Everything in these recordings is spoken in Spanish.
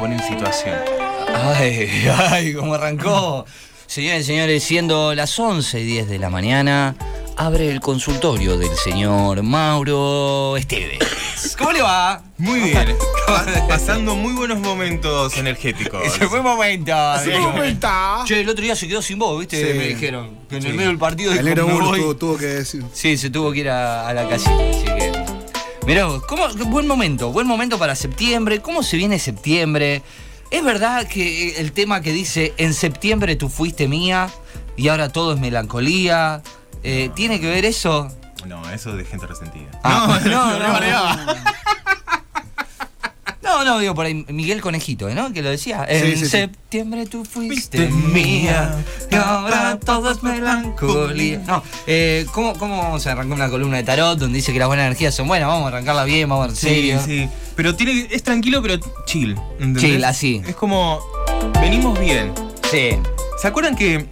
pone en situación. Ay, ay, cómo arrancó. Señores y señores, siendo las 11 y 10 de la mañana, abre el consultorio del señor Mauro Esteves. ¿Cómo le va? Muy bien. Pa- Pasando muy buenos momentos energéticos. Ese fue momento. Ese amigo. momento. Che, el otro día se quedó sin voz, ¿viste? Sí. Me dijeron. Que en el Sí. medio del partido El tuvo que decir. Sí, se tuvo que ir a, a la casita, así que. Mirá, vos, ¿cómo, buen momento, buen momento para septiembre. ¿Cómo se viene septiembre? ¿Es verdad que el tema que dice en septiembre tú fuiste mía y ahora todo es melancolía? eh, ¿Tiene que ver eso? No, eso de gente resentida. Ah, no, no, me no. mareaba. No, no, digo por ahí Miguel Conejito, ¿no? Que lo decía. En Sí, sí, sí. septiembre tú fuiste mía y ahora todo es melancolía. No, eh, ¿cómo, ¿cómo vamos a arrancar una columna de tarot donde dice que las buenas energías son buenas? Vamos a arrancarla bien, vamos a ver Sí, serio. sí. Pero tiene, es tranquilo, pero chill. ¿entendés? Chill, así. Es como. Venimos bien. Sí. ¿Se acuerdan que,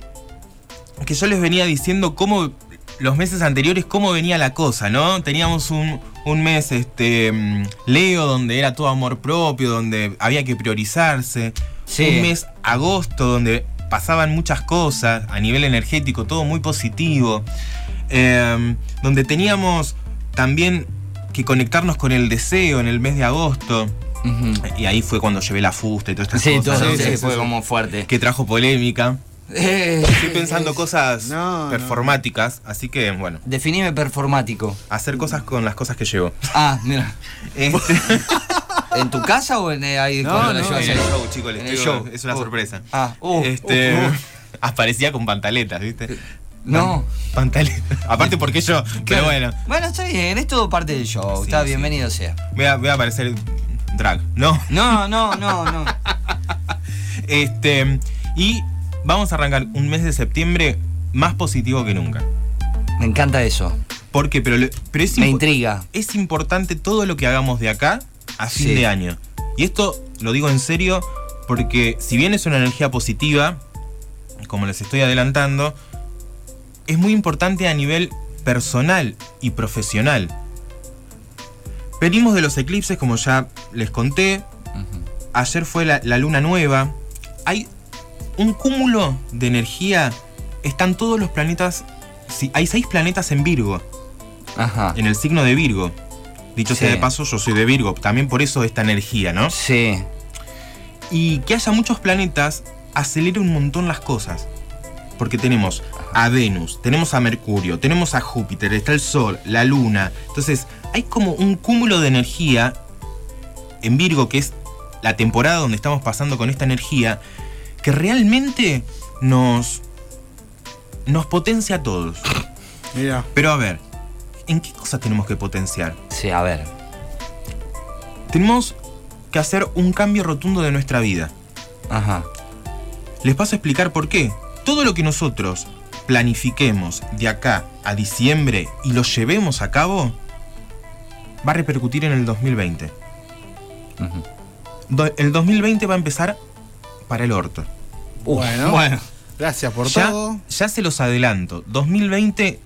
que yo les venía diciendo cómo los meses anteriores cómo venía la cosa, ¿no? Teníamos un, un mes este mm, Leo donde era todo amor propio, donde había que priorizarse. Sí. Un mes agosto donde pasaban muchas cosas a nivel energético, todo muy positivo. Eh, donde teníamos también que conectarnos con el deseo en el mes de agosto. Y ahí fue cuando llevé la fusta y todas estas Sí, cosas. sí, sí, fue como fuerte. Que trajo polémica. Eh, Estoy pensando cosas No, no. performáticas, así que bueno, definime performático. hacer cosas con las cosas que llevo. Ah, mira. Este, ¿En tu casa o en eh, ahí No, cuando no, llevas en el show, chicos, les En el digo, show. es una Uh. sorpresa. Ah, uh, este, uh, uh. aparecía con pantaletas, ¿viste? No. Pantaletas. Aparte porque yo, pero bueno, Bueno, está bien, es todo parte del show. Sí, está sí. bienvenido sea. voy a, voy a aparecer drag, ¿no? No, no, no, no. Este, y vamos a arrancar un mes de septiembre más positivo que nunca. Me encanta eso. ¿Por qué? Pero, es, Me intriga. es importante todo lo que hagamos de acá a fin Sí. de año. Y esto lo digo en serio porque si bien es una energía positiva, como les estoy adelantando, es muy importante a nivel personal y profesional. Venimos de los eclipses, como ya les conté. Ayer fue la, la luna nueva. Hay un cúmulo de energía. Están todos los planetas. sí, hay seis planetas en Virgo Ajá. en el signo de Virgo. Dicho sea de paso, yo soy de Virgo, también por eso esta energía, ¿no? Sí. Y que haya muchos planetas acelera un montón las cosas. Porque tenemos a Venus, tenemos a Mercurio, tenemos a Júpiter, está el Sol, la Luna. Entonces, hay como un cúmulo de energía en Virgo, que es la temporada donde estamos pasando con esta energía, que realmente nos, nos potencia a todos. Mira. Pero a ver, ¿en qué cosas tenemos que potenciar? Sí, a ver. Tenemos que hacer un cambio rotundo de nuestra vida. Ajá. Les paso a explicar por qué. Todo lo que nosotros planifiquemos de acá a diciembre y lo llevemos a cabo va a repercutir en el 2020. Ujú. Do- el 2020 va a empezar para el orto. Uf, Bueno. bueno. Gracias por Ya, todo. ya se los adelanto. 2020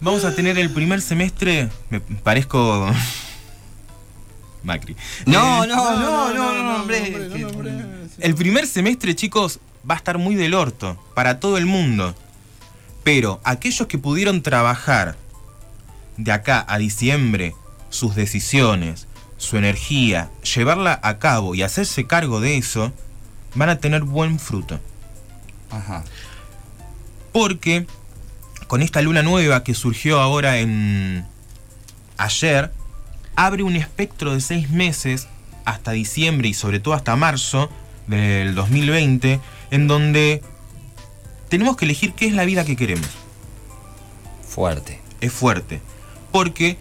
vamos a tener el primer semestre. Me parezco. Macri. No, Eh, no, no, no, no, no, hombre. El primer semestre, chicos, va a estar muy del orto para todo el mundo. Pero aquellos que pudieron trabajar de acá a diciembre sus decisiones, su energía, llevarla a cabo y hacerse cargo de eso, van a tener buen fruto. Ajá. Porque con esta luna nueva que surgió ahora en ayer, abre un espectro de seis meses hasta diciembre y sobre todo hasta marzo del 2020, en donde tenemos que elegir qué es la vida que queremos. Fuerte. Es fuerte. Porque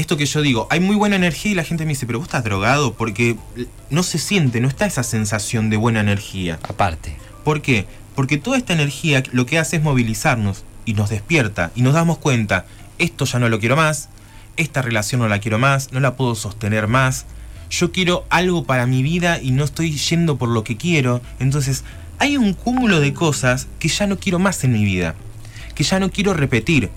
esto que yo digo, hay muy buena energía y la gente me dice, pero vos estás drogado porque no se siente, no está esa sensación de buena energía. Aparte. ¿Por qué? Porque toda esta energía lo que hace es movilizarnos y nos despierta y nos damos cuenta, esto ya no lo quiero más, esta relación no la quiero más, no la puedo sostener más, yo quiero algo para mi vida y no estoy yendo por lo que quiero, entonces hay un cúmulo de cosas que ya no quiero más en mi vida, que ya no quiero repetir.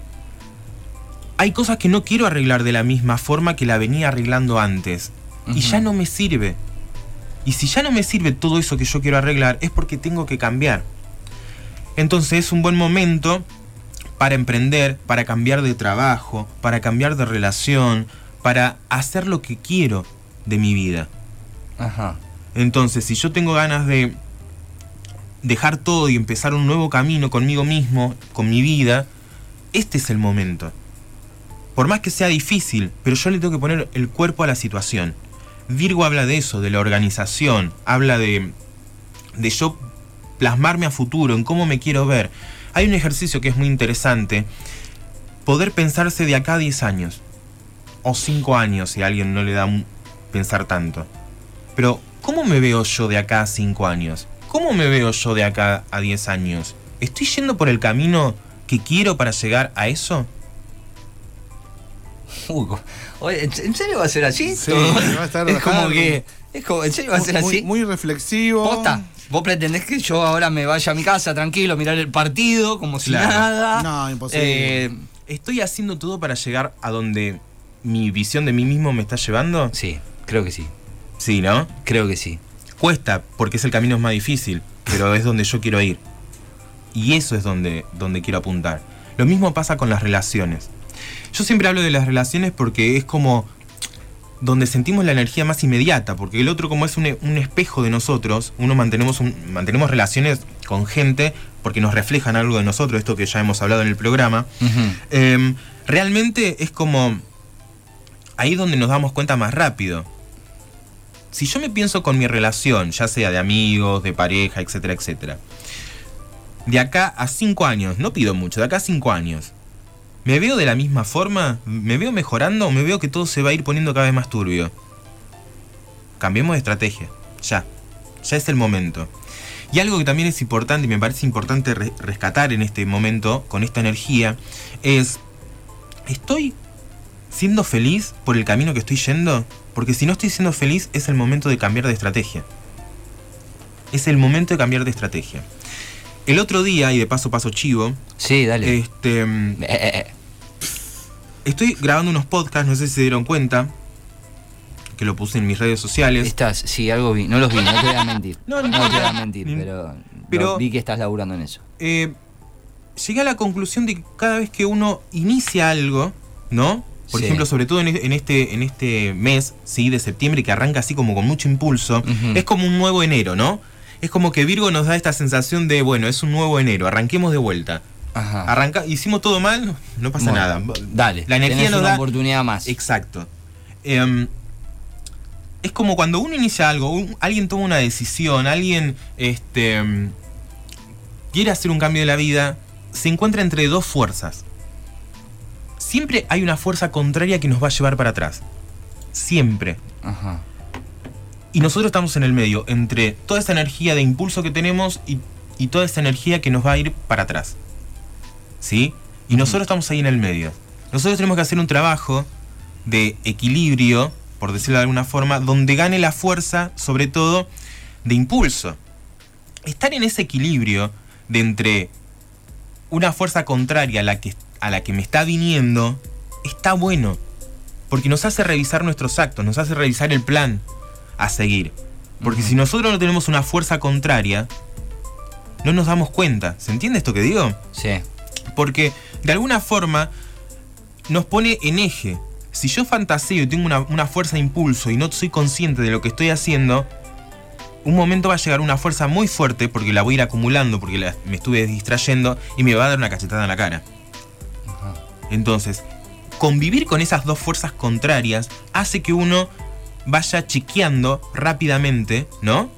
Hay cosas que no quiero arreglar de la misma forma que la venía arreglando antes y ya no me sirve. Y si ya no me sirve todo eso que yo quiero arreglar, es porque tengo que cambiar. Entonces es un buen momento para emprender, para cambiar de trabajo, para cambiar de relación, para hacer lo que quiero de mi vida. Ajá. Entonces, si yo tengo ganas de dejar todo y empezar un nuevo camino conmigo mismo, con mi vida, este es el momento. Por más que sea difícil, pero yo le tengo que poner el cuerpo a la situación. Virgo habla de eso, de la organización, habla de, de yo plasmarme a futuro, en cómo me quiero ver. Hay un ejercicio que es muy interesante, poder pensarse de acá a 10 años, o 5 años si a alguien no le da pensar tanto. Pero, ¿cómo me veo yo de acá a 5 años? ¿Cómo me veo yo de acá a 10 años? ¿Estoy yendo por el camino que quiero para llegar a eso? Oye, ¿en serio va a ser así? Sí, va a estar es como que. Es como, ¿En serio va a ser muy, así? muy reflexivo. Posta. ¿Vos pretendés que yo ahora me vaya a mi casa tranquilo, mirar el partido, como si Claro. nada? No, imposible. Eh, ¿Estoy haciendo todo para llegar a donde mi visión de mí mismo me está llevando? sí, creo que sí. Sí, ¿no? Creo que sí. Cuesta, porque es el camino más difícil, pero es donde yo quiero ir. Y eso es donde, donde quiero apuntar. Lo mismo pasa con las relaciones. Yo siempre hablo de las relaciones porque es como donde sentimos la energía más inmediata, porque el otro como es un, un espejo de nosotros, uno mantenemos, un- mantenemos relaciones con gente porque nos reflejan algo de nosotros, esto que ya hemos hablado en el programa. Em, realmente es como ahí donde nos damos cuenta más rápido. Si yo me pienso con mi relación, ya sea de amigos, de pareja, etcétera, etcétera, de acá a cinco años, no pido mucho, de acá a cinco años, ¿me veo de la misma forma? ¿Me veo mejorando o me veo que todo se va a ir poniendo cada vez más turbio? Cambiemos de estrategia, ya, ya es el momento. Y algo que también es importante y me parece importante re- rescatar en este momento, con esta energía, es, ¿estoy siendo feliz por el camino que estoy yendo? Porque si no estoy siendo feliz es el momento de cambiar de estrategia. Es el momento de cambiar de estrategia. El otro día, y de paso paso chivo, Sí, dale. este, mm, Eh, eh, eh. estoy grabando unos podcasts, no sé si se dieron cuenta, que lo puse en mis redes sociales. Estás, sí, algo vi. No los vi, no te voy a mentir. No, No, no te voy a mentir, Ni- pero, vi que estás laburando en eso. eh, llegué a la conclusión de que cada vez que uno inicia algo, ¿no? Por Sí. ejemplo, sobre todo en, e- en este, en este mes, ¿sí? De septiembre, que arranca así como con mucho impulso, es como un nuevo enero, ¿no? Es como que Virgo nos da esta sensación de, bueno, es un nuevo enero, arranquemos de vuelta. Ajá. Arranca, hicimos todo mal, no pasa Bueno, nada. Dale, La energía tenés nos una da- oportunidad más. Exacto. Em, es como cuando uno inicia algo, un- alguien toma una decisión, alguien este, em, quiere hacer un cambio de la vida, se encuentra entre dos fuerzas. Siempre hay una fuerza contraria que nos va a llevar para atrás. Siempre. Ajá. Y nosotros estamos en el medio, entre toda esa energía de impulso que tenemos y, y toda esa energía que nos va a ir para atrás. ¿Sí? Y nosotros estamos ahí en el medio. Nosotros tenemos que hacer un trabajo de equilibrio, por decirlo de alguna forma, donde gane la fuerza, sobre todo, de impulso. Estar en ese equilibrio de entre una fuerza contraria a la que, a la que me está viniendo, está bueno. Porque nos hace revisar nuestros actos, nos hace revisar el plan a seguir. Porque si nosotros no tenemos una fuerza contraria, no nos damos cuenta. ¿Se entiende esto que digo? Sí. Porque de alguna forma nos pone en eje. Si yo fantaseo y tengo una, una fuerza de impulso y no soy consciente de lo que estoy haciendo, un momento va a llegar una fuerza muy fuerte porque la voy a ir acumulando, porque la- me estuve distrayendo y me va a dar una cachetada en la cara. Ajá. Entonces, convivir con esas dos fuerzas contrarias hace que uno vaya chequeando rápidamente, ¿no?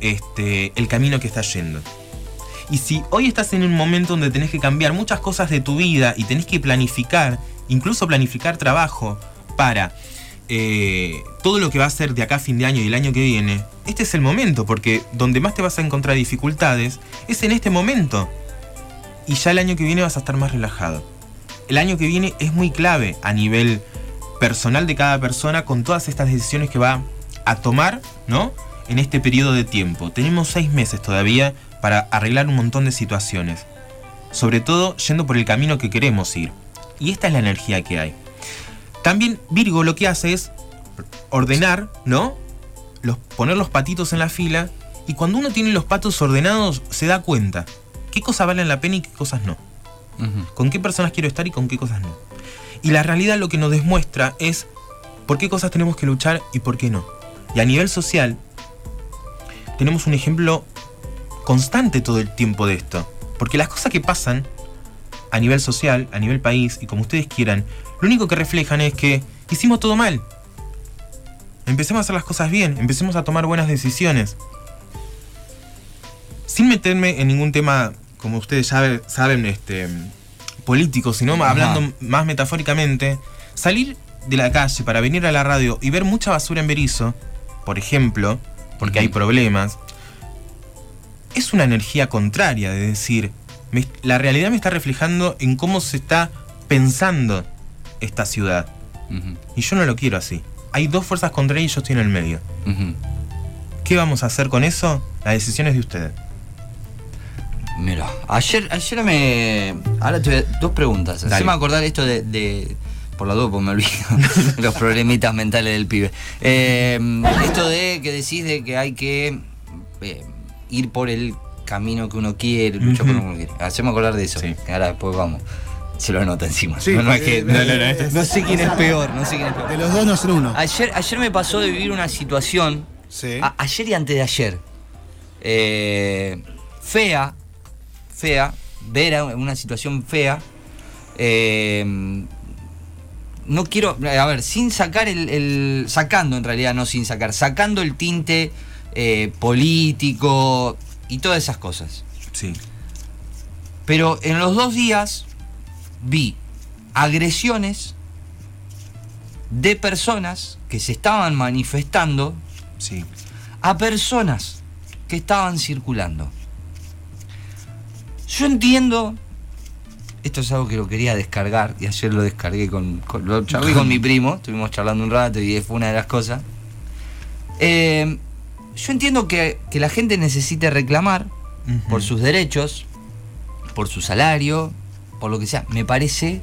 Este, el camino que está yendo. Y si hoy estás en un momento donde tenés que cambiar muchas cosas de tu vida y tenés que planificar, incluso planificar trabajo para eh, todo lo que va a ser de acá a fin de año y el año que viene, este es el momento, porque donde más te vas a encontrar dificultades es en este momento. Y ya el año que viene vas a estar más relajado. El año que viene es muy clave a nivel personal de cada persona con todas estas decisiones que va a tomar, ¿no? En este periodo de tiempo. Tenemos seis meses todavía para arreglar un montón de situaciones. Sobre todo yendo por el camino que queremos ir. Y esta es la energía que hay. También Virgo lo que hace es ordenar, ¿no? los, poner los patitos en la fila y cuando uno tiene los patos ordenados se da cuenta qué cosas valen la pena y qué cosas no. Con qué personas quiero estar y con qué cosas no. Y la realidad lo que nos demuestra es por qué cosas tenemos que luchar y por qué no. Y a nivel social, tenemos un ejemplo constante todo el tiempo de esto. Porque las cosas que pasan a nivel social, a nivel país y como ustedes quieran, lo único que reflejan es que hicimos todo mal. Empecemos a hacer las cosas bien, empecemos a tomar buenas decisiones. Sin meterme en ningún tema, como ustedes sabe- saben, este, político, sino Ajá. hablando más metafóricamente, salir de la calle para venir a la radio y ver mucha basura en Berizo, por ejemplo, porque hay problemas, es una energía contraria, de decir, me- la realidad me está reflejando en cómo se está pensando esta ciudad. Y yo no lo quiero así. Hay dos fuerzas contrarias y yo estoy en el medio. ¿Qué vamos a hacer con eso? La decisión es de ustedes. Mira, ayer, ayer me. Ahora te voy a- dos preguntas. Dale. Haceme acordar esto de. de- por la duda, porque me olvido los problemitas mentales del pibe. Eh, esto de que decís de que hay que eh, ir por el camino que uno quiere, luchar por lo que uno quiere. Haceme acordar de eso. Sí. que Ahora después vamos. Se lo anota encima. Sí, no, no, es que- no, no, no, sé quién es peor, no sé quién es peor. De los dos no son uno. Ayer, ayer me pasó de vivir una situación Sí. a- ayer y antes de ayer. Eh, fea, fea, ver a- una situación fea. Eh, no quiero, a ver, sin sacar el, el- sacando en realidad, no sin sacar, sacando el tinte eh, político y todas esas cosas. Sí. Pero en los dos días vi agresiones de personas que se estaban manifestando Sí. a personas que estaban circulando. Yo entiendo, esto es algo que lo quería descargar y ayer lo descargué con, con- lo charlé con mi primo, estuvimos charlando un rato y fue una de las cosas. Eh, yo entiendo que, que la gente necesite reclamar por sus derechos, por su salario, por lo que sea. Me parece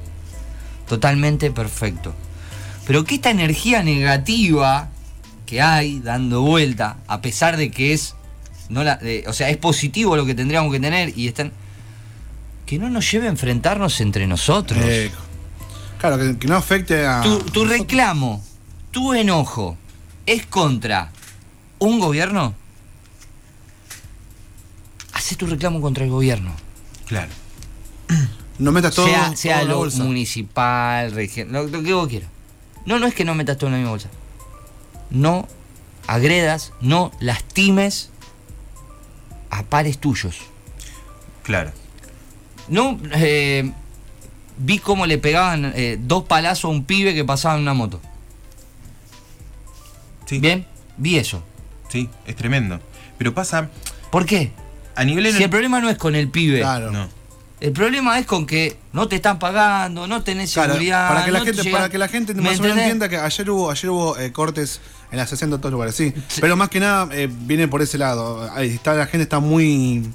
totalmente perfecto. Pero que esta energía negativa que hay dando vuelta, a pesar de que es, no la, o sea, es positivo lo que tendríamos que tener y están, que no nos lleve a enfrentarnos entre nosotros. Eh, claro, que, que no afecte a. tu, tu reclamo, tu enojo, es contra un gobierno. Hacé tu reclamo contra el gobierno. Claro. No metas todo, sea todo sea en la lo bolsa. municipal, regional, lo, lo que vos quieras. No, no es que no metas todo en la misma bolsa. No agredas, no lastimes a pares tuyos. Claro. No eh, vi cómo le pegaban eh, dos palazos a un pibe que pasaba en una moto. Sí. Bien, vi eso. Sí, es tremendo. Pero pasa ¿Por qué? a nivel Si el problema no es con el pibe, Claro. No. el problema es con que no te están pagando, no tenés Claro, seguridad. para que la no gente, para que la gente ¿Me más o menos entienda que ayer hubo, ayer hubo eh, cortes en la sesión de todos lugares, sí. Pero más que nada eh, viene por ese lado. Ahí está, la gente está muy.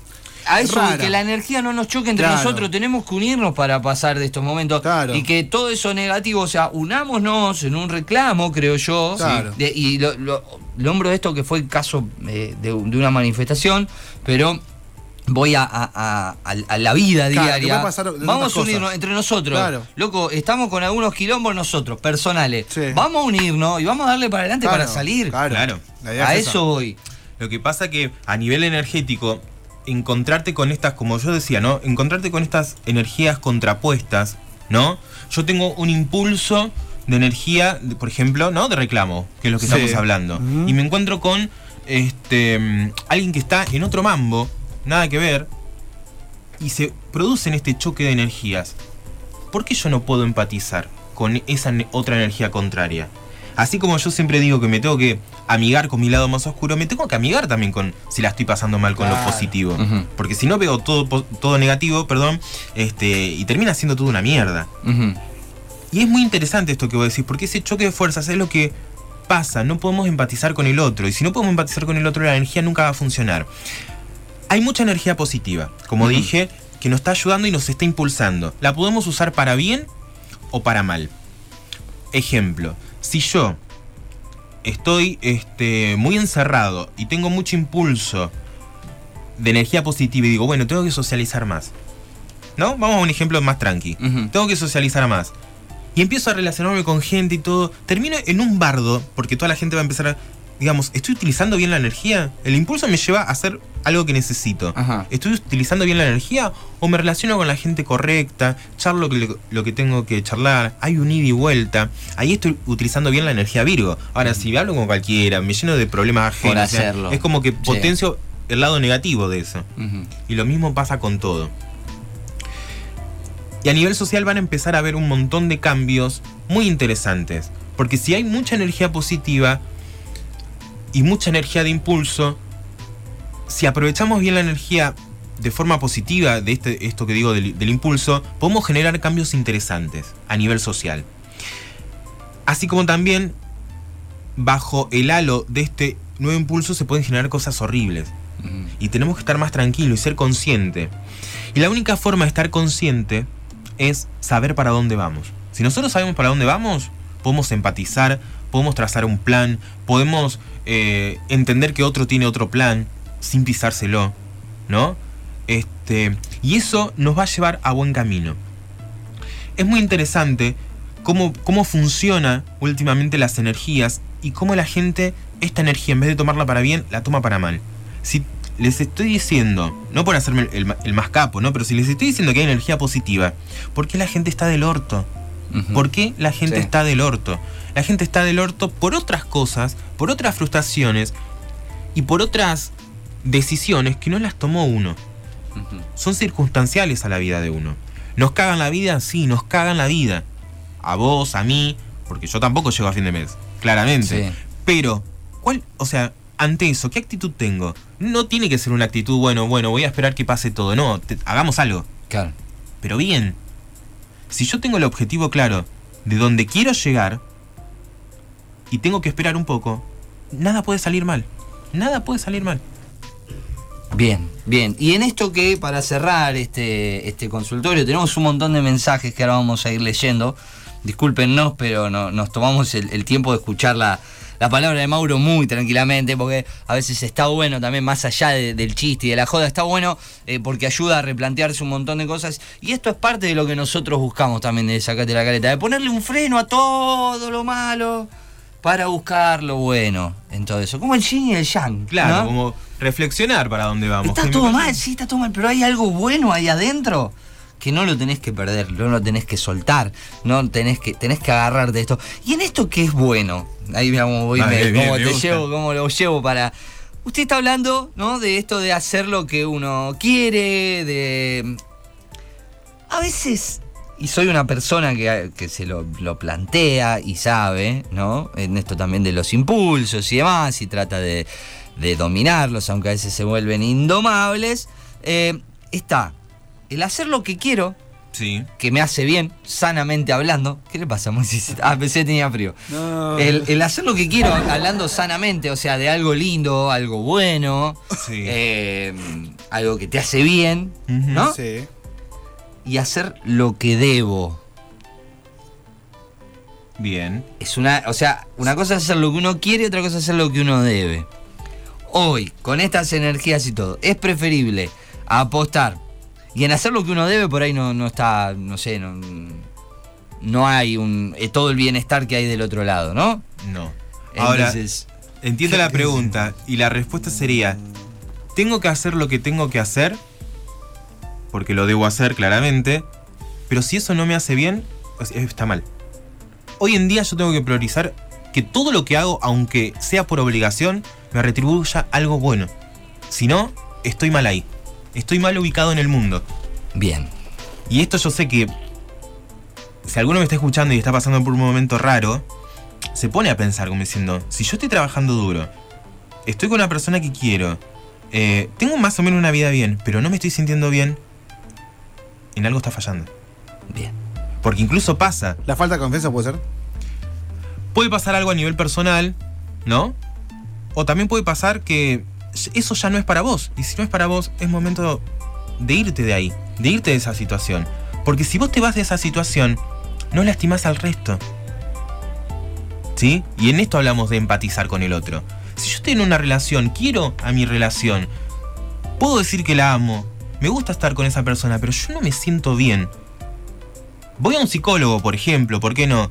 A eso, rara. de que la energía no nos choque entre Claro. nosotros, tenemos que unirnos para pasar de estos momentos. Claro. Y que todo eso negativo, o sea, unámonos en un reclamo, creo yo. Claro. De- y lo, lo, nombro esto que fue el caso eh, de, de una manifestación, pero voy a, a- a- a- a la vida Claro, diaria. de Vamos a cosas. unirnos entre nosotros. Claro. Loco, estamos con algunos quilombos nosotros, personales. Sí. Vamos a unirnos y vamos a darle para adelante Claro, para salir. Claro. A es eso voy. Lo que pasa que a nivel energético, encontrarte con estas, como yo decía, ¿no? Encontrarte con estas energías contrapuestas, ¿no? Yo tengo un impulso de energía, de- por ejemplo, ¿no? De reclamo, que es lo que Sí. estamos hablando. Y me encuentro con este mm, alguien que está en otro mambo, nada que ver, y se producen este choque de energías. ¿Por qué yo no puedo empatizar con esa otra energía contraria? Así como yo siempre digo que me tengo que amigar con mi lado más oscuro, me tengo que amigar también con si la estoy pasando mal con lo positivo. Porque si no veo todo, todo negativo, perdón, este, y termina siendo toda una mierda. Y es muy interesante esto que vos decís, porque ese choque de fuerzas es lo que pasa, no podemos empatizar con el otro, y si no podemos empatizar con el otro, la energía nunca va a funcionar. Hay mucha energía positiva, como dije, que nos está ayudando y nos está impulsando. La podemos usar para bien o para mal. Ejemplo, si yo estoy este, muy encerrado y tengo mucho impulso de energía positiva y digo, bueno, tengo que socializar más. ¿No? Vamos a un ejemplo más tranqui. Tengo que socializar más. Y empiezo a relacionarme con gente y todo. Termino en un bardo, porque toda la gente va a empezar a. Digamos, ¿estoy utilizando bien la energía? El impulso me lleva a hacer algo que necesito. Ajá. ¿Estoy utilizando bien la energía? ¿O me relaciono con la gente correcta? ¿Charlo lo que, lo que tengo que charlar? ¿Hay un ida y vuelta? Ahí estoy utilizando bien la energía Virgo. Ahora, si hablo con cualquiera, me lleno de problemas ajenos. Por o sea, hacerlo. es como que Sí. potencio el lado negativo de eso. Y lo mismo pasa con todo. Y a nivel social van a empezar a haber un montón de cambios muy interesantes. Porque si hay mucha energía positiva y mucha energía de impulso, si aprovechamos bien la energía de forma positiva de este, esto que digo del, del impulso, podemos generar cambios interesantes a nivel social. Así como también bajo el halo de este nuevo impulso se pueden generar cosas horribles y tenemos que estar más tranquilos y ser consciente. Y la única forma de estar consciente es saber para dónde vamos. Si nosotros sabemos para dónde vamos, podemos empatizar, podemos trazar un plan, podemos eh, entender que otro tiene otro plan sin pisárselo, ¿no? Este, y eso nos va a llevar a buen camino. Es muy interesante cómo, cómo funciona últimamente las energías y cómo la gente esta energía en vez de tomarla para bien, la toma para mal. Si les estoy diciendo, no por hacerme el, más capo, ¿no? Pero si les estoy diciendo que hay energía positiva, ¿por qué la gente está del orto? Ujú. ¿Por qué la gente Sí. está del orto? La gente está del orto por otras cosas, por otras frustraciones y por otras decisiones que no las tomó uno. Son circunstanciales a la vida de uno. ¿Nos cagan la vida? Sí, nos cagan la vida. A vos, a mí, porque yo tampoco llego a fin de mes, claramente. Sí. Pero, ¿cuál? O sea, ante eso, ¿qué actitud tengo? No tiene que ser una actitud, bueno, bueno, voy a esperar que pase todo. No, te- hagamos algo. Claro. Pero bien, si yo tengo el objetivo claro de dónde quiero llegar y tengo que esperar un poco, nada puede salir mal. Nada puede salir mal. Bien, bien. Y en esto que para cerrar este, este consultorio tenemos un montón de mensajes que ahora vamos a ir leyendo. Discúlpenos, pero no, nos tomamos el, el tiempo de escuchar la, la palabra de Mauro muy tranquilamente, porque a veces está bueno también, más allá de- del chiste y de la joda, está bueno eh, porque ayuda a replantearse un montón de cosas. Y esto es parte de lo que nosotros buscamos también de Sacate la Careta, de ponerle un freno a todo lo malo para buscar lo bueno en todo eso. Como el yin y el yang. Claro, ¿no? como reflexionar para dónde vamos. Está todo mal, sí, está todo mal, pero hay algo bueno ahí adentro que no lo tenés que perder, no lo tenés que soltar, no tenés que, tenés que agarrar de esto. Y en esto que es bueno, ahí veamos, voy, Ah, me- bien, cómo te llevo, cómo lo llevo para. Usted está hablando, ¿no? De esto de hacer lo que uno quiere, de. A veces. Y soy una persona que, que se lo, lo plantea y sabe, ¿no? En esto también de los impulsos y demás, y trata de, de dominarlos, aunque a veces se vuelven indomables. Eh, está el hacer lo que quiero, Sí. que me hace bien, sanamente hablando. ¿Qué le pasa, Moisés? Ah, pensé que tenía frío. No. El, el hacer lo que quiero, hablando sanamente, o sea, de algo lindo, algo bueno, Sí. eh, algo que te hace bien. ¿no? Sí. Y hacer lo que debo. Bien. Es una, o sea, una cosa es hacer lo que uno quiere y otra cosa es hacer lo que uno debe. Hoy, con estas energías y todo, es preferible apostar. Y en hacer lo que uno debe, por ahí no, no está, no sé, no, no hay un, eh, todo el bienestar que hay del otro lado, ¿no? No. Ahora, Entonces, entiendo la pregunta y la respuesta sería, ¿tengo que hacer lo que tengo que hacer? Porque lo debo hacer claramente, pero si eso no me hace bien, pues, está mal. Hoy en día yo tengo que priorizar que todo lo que hago, aunque sea por obligación, me retribuya algo bueno. Si no, estoy mal ahí. Estoy mal ubicado en el mundo. bien. Y esto yo sé que si alguno me está escuchando y está pasando por un momento raro, se pone a pensar como diciendo, si yo estoy trabajando duro, estoy con una persona que quiero, eh, tengo más o menos una vida bien, pero no me estoy sintiendo bien, en algo está fallando. Bien. Porque incluso pasa, La falta de confianza puede ser. puede pasar algo a nivel personal, ¿no? O también puede pasar que eso ya no es para vos. Y si no es para vos, es momento de irte de ahí, de irte de esa situación. Porque si vos te vas de esa situación, no lastimás al resto. ¿Sí? Y en esto hablamos de empatizar con el otro. Si yo estoy en una relación, quiero a mi relación, puedo decir que la amo, me gusta estar con esa persona, pero yo no me siento bien. Voy a un psicólogo, por ejemplo, ¿por qué no?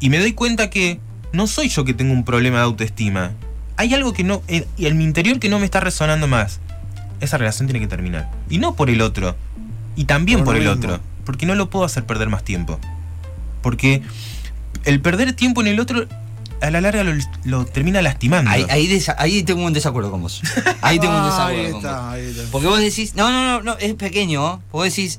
Y me doy cuenta que no soy yo que tengo un problema de autoestima. Hay algo que no. En, en mi interior que no me está resonando más. Esa relación tiene que terminar. Y no por el otro. Y también Por el mismo. otro. Porque no lo puedo hacer perder más tiempo. Porque el perder tiempo en el otro, a la larga lo, lo termina lastimando. Ahí, ahí, desa- ahí tengo un desacuerdo con vos. Ahí tengo un Ah, desacuerdo ahí con está, vos. ahí está. Porque vos decís, no, no, no, no, es pequeño, vos decís,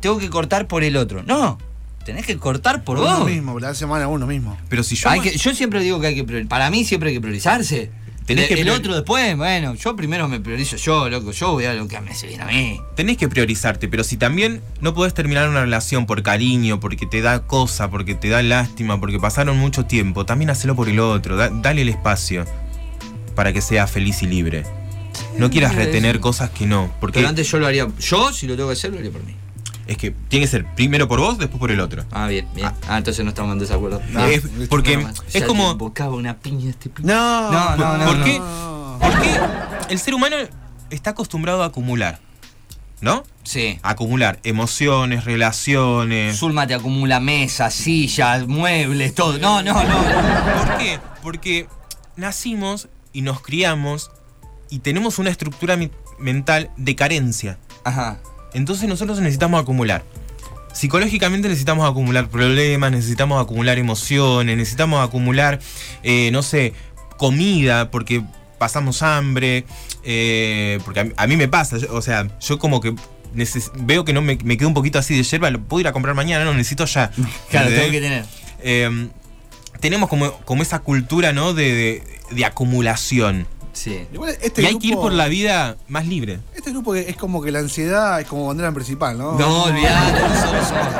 tengo que cortar por el otro. No, tenés que cortar por uno vos. mismo, le hace mal a uno mismo. Pero si yo. Hay que- yo siempre digo que hay que para mí siempre hay que priorizarse. Tenés que el otro después, bueno, yo primero me priorizo yo, loco, yo voy a lo que me hace bien a mí. tenés que priorizarte, pero si también no podés terminar una relación por cariño, porque te da cosa, porque te da lástima, porque pasaron mucho tiempo, también hacelo por el otro, da- dale el espacio para que sea feliz y libre. No quieras retener cosas que no, porque Pero antes yo lo haría, yo si lo tengo que hacer, lo haría por mí. Es que tiene que ser primero por vos, después por el otro. Ah, bien, bien. Ah, entonces no estamos en desacuerdo. Ah, es, porque es como... Una piña este piña. No, No, no, no, ¿Por no. qué? Porque el ser humano está acostumbrado a acumular, ¿no? Sí. Acumular emociones, relaciones. Zulma te acumula mesas, sillas, muebles, todo. No, no, no. ¿Por qué? Porque nacimos y nos criamos y tenemos una estructura mental de carencia. Ajá. Entonces nosotros necesitamos acumular. Psicológicamente necesitamos acumular problemas, necesitamos acumular emociones, necesitamos acumular, eh, no sé, comida, porque pasamos hambre, eh, porque a mí, a mí me pasa, yo- o sea, yo como que veo que no me, me quedo un poquito así de yerba, lo puedo ir a comprar mañana, no, necesito ya. Claro, tengo que tener. Eh, tenemos como, como esa cultura, ¿no? De, de- de acumulación. Sí. Igual este y hay que ir por la vida más libre. Este grupo es como que la ansiedad es como bandera principal, ¿no? No, olvidate.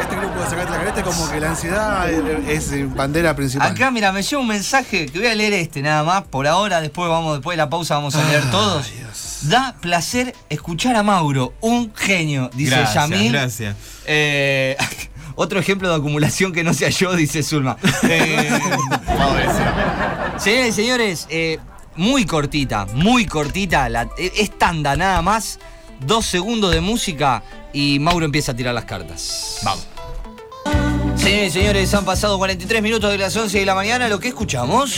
Este grupo de Sacate la Careta es como que la ansiedad es, es bandera principal. Acá, mira, me llega un mensaje que voy a leer este nada más. Por ahora, después vamos, después de la pausa vamos a leer todos. Dios. Da placer escuchar a Mauro, un genio, dice gracias, Yamil. gracias. Eh, otro ejemplo de acumulación que no sea yo, dice Zulma. Eh, señores y señores, eh, muy cortita, muy cortita. La, eh, es tanda nada más. Dos segundos de música y Mauro empieza a tirar las cartas. Vamos. Señores y señores, han pasado 43 minutos de las 11 de la mañana. Lo que escuchamos.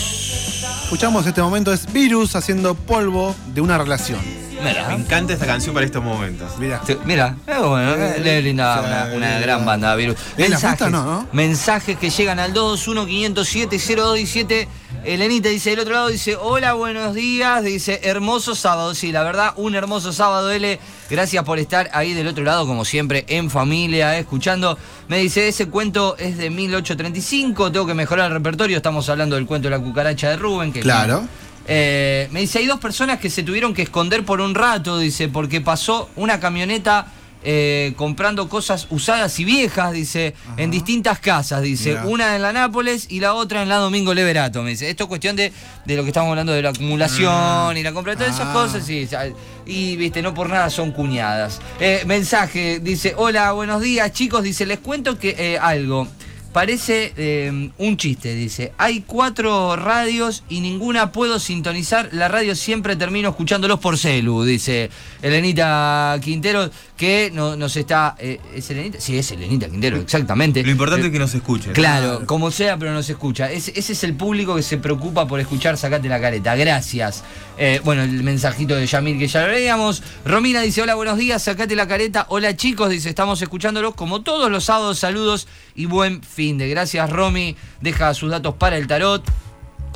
Escuchamos este momento es Virus haciendo polvo de una relación. Me Mira, encanta esta canción para estos momentos. Mira. te- mira, es bueno, Eh, es linda, sí, una, gran banda, Virus. ¿Es la fiesta, no, no? mensajes que llegan al 221-507-0217. Elenita dice del otro lado, dice, hola, buenos días, dice, hermoso sábado. Sí, la verdad, un hermoso sábado, L. Gracias por estar ahí del otro lado, como siempre, en familia, escuchando. Me dice, ese cuento es de 1835, tengo que mejorar el repertorio. Estamos hablando del cuento de la cucaracha de Rubén. Que Claro. eh, me dice, hay dos personas que se tuvieron que esconder por un rato, dice, porque pasó una camioneta eh, comprando cosas usadas y viejas, dice, en distintas casas, dice, Mirá. una en la Nápoles y la otra en la Domingo Leverato, me dice. Esto es cuestión de, de lo que estamos hablando de la acumulación y la compra de todas esas Ah. cosas, ya- y viste, no por nada son cuñadas. Eh, mensaje, dice, hola, buenos días chicos, dice, les cuento que eh, algo. Parece eh, un chiste, dice. Hay cuatro radios y ninguna puedo sintonizar. La radio siempre termino escuchándolos por celu, dice Elenita Quintero, que no, nos está... eh, ¿Es Elenita? Sí, es Elenita Quintero, exactamente. Lo importante Eh, es que nos escuchen. Claro, como sea, pero no se escucha. Ese, ese es el público que se preocupa por escuchar Sacate la careta. Gracias. Eh, bueno, el mensajito de Yamil que ya lo leíamos. Romina dice: Hola, buenos días, sacate la careta. Hola chicos, dice, estamos escuchándolos como todos los sábados. Saludos y buen fin de. Gracias, Romy. Deja sus datos para el tarot.